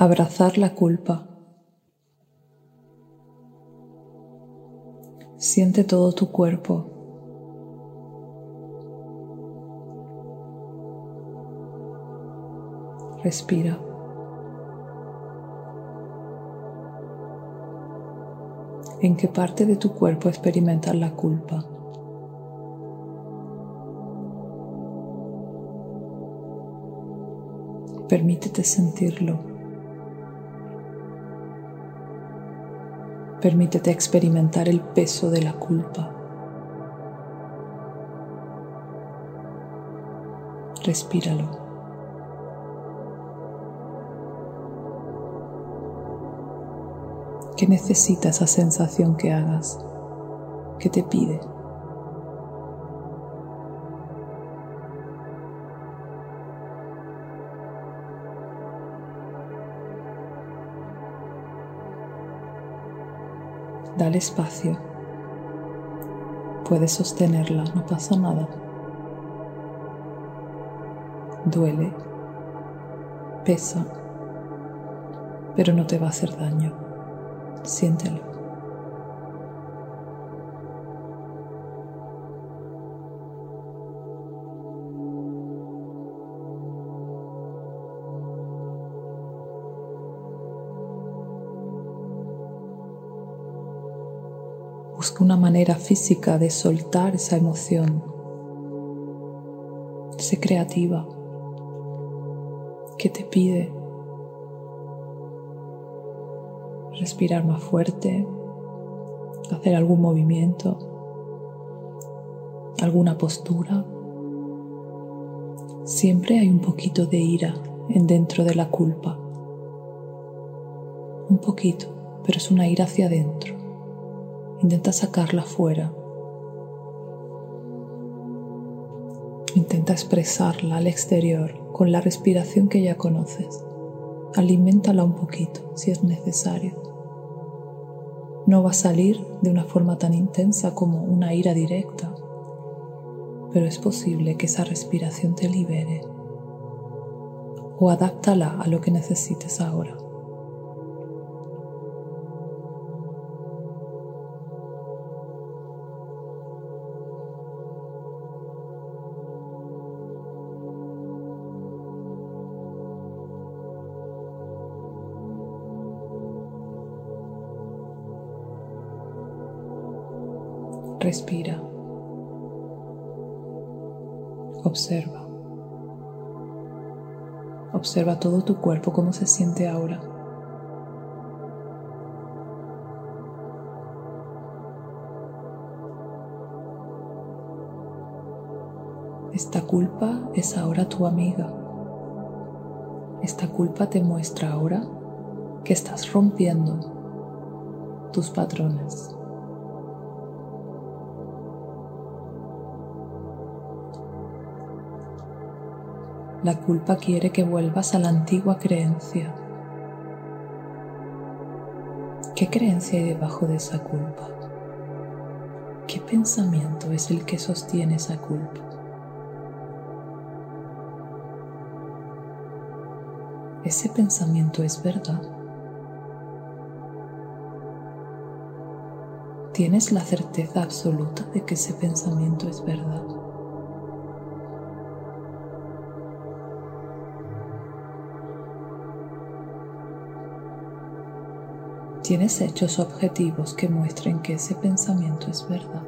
Abrazar la culpa. Siente todo tu cuerpo. Respira. ¿En qué parte de tu cuerpo experimentas la culpa? Permítete sentirlo. Permítete experimentar el peso de la culpa. Respíralo. ¿Qué necesita esa sensación que hagas? ¿Qué te pide? Dale espacio. Puedes sostenerla, no pasa nada. Duele, pesa, pero no te va a hacer daño. Siéntelo. Busca una manera física de soltar esa emoción. Sé creativa. ¿Qué te pide? respirar más fuerte, hacer algún movimiento, alguna postura. Siempre hay un poquito de ira en dentro de la culpa. Un poquito, pero es una ira hacia adentro. Intenta sacarla fuera. Intenta expresarla al exterior con la respiración que ya conoces. Aliméntala un poquito si es necesario no va a salir de una forma tan intensa como una ira directa, pero es posible que esa respiración te libere o adáptala a lo que necesites ahora. Respira. Observa. Observa todo tu cuerpo, cómo se siente ahora. Esta culpa es ahora tu amiga. Esta culpa te muestra ahora que estás rompiendo tus patrones. La culpa quiere que vuelvas a la antigua creencia. ¿Qué creencia hay debajo de esa culpa? ¿Qué pensamiento es el que sostiene esa culpa? ¿Ese pensamiento es verdad? ¿Tienes la certeza absoluta de que ese pensamiento es verdad? Tienes hechos objetivos que muestren que ese pensamiento es verdad.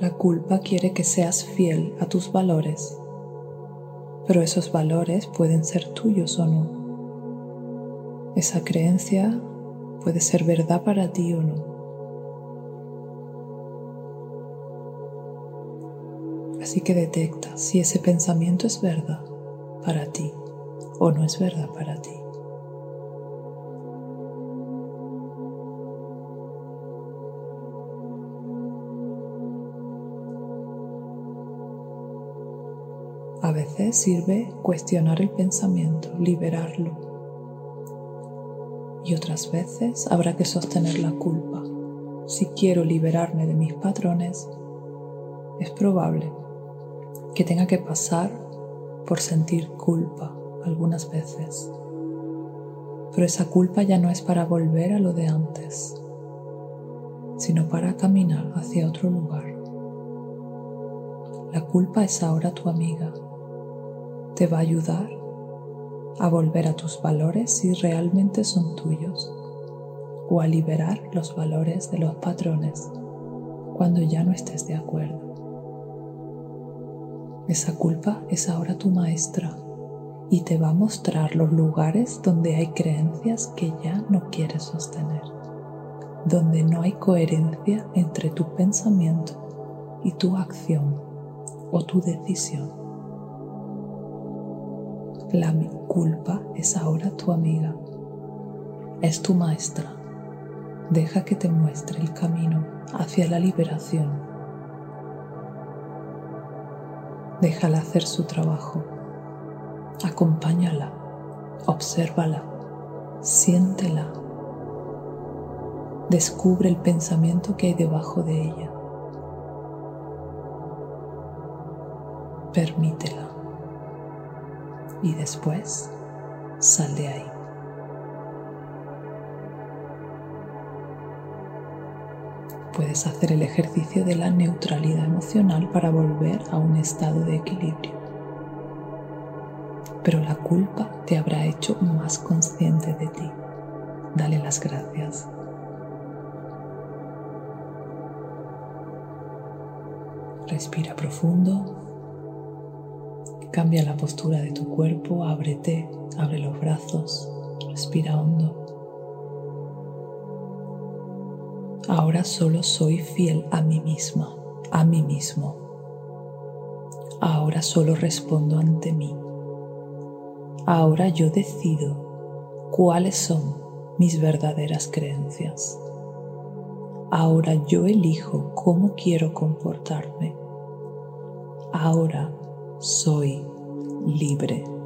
La culpa quiere que seas fiel a tus valores, pero esos valores pueden ser tuyos o no. Esa creencia puede ser verdad para ti o no. Así que detecta si ese pensamiento es verdad para ti o no es verdad para ti. A veces sirve cuestionar el pensamiento, liberarlo Y otras veces habrá que sostener la culpa. Si quiero liberarme de mis patrones, es probable que tenga que pasar por sentir culpa algunas veces. Pero esa culpa ya no es para volver a lo de antes, sino para caminar hacia otro lugar. La culpa es ahora tu amiga. Te va a ayudar a volver a tus valores si realmente son tuyos o a liberar los valores de los patrones cuando ya no estés de acuerdo. Esa culpa es ahora tu maestra y te va a mostrar los lugares donde hay creencias que ya no quieres sostener, donde no hay coherencia entre tu pensamiento y tu acción o tu decisión. La culpa es ahora tu amiga, es tu maestra. Deja que te muestre el camino hacia la liberación Déjala hacer su trabajo. Acompáñala, obsérvala, siéntela. Descubre el pensamiento que hay debajo de ella. Permítela. Y después sal de ahí. puedes hacer el ejercicio de la neutralidad emocional para volver a un estado de equilibrio. Pero la culpa te habrá hecho más consciente de ti. Dale las gracias. Respira profundo. Cambia la postura de tu cuerpo, ábrete, abre los brazos, respira hondo. Ahora solo soy fiel a mí misma, a mí mismo. Ahora solo respondo ante mí. Ahora yo decido cuáles son mis verdaderas creencias. Ahora yo elijo cómo quiero comportarme. Ahora soy libre.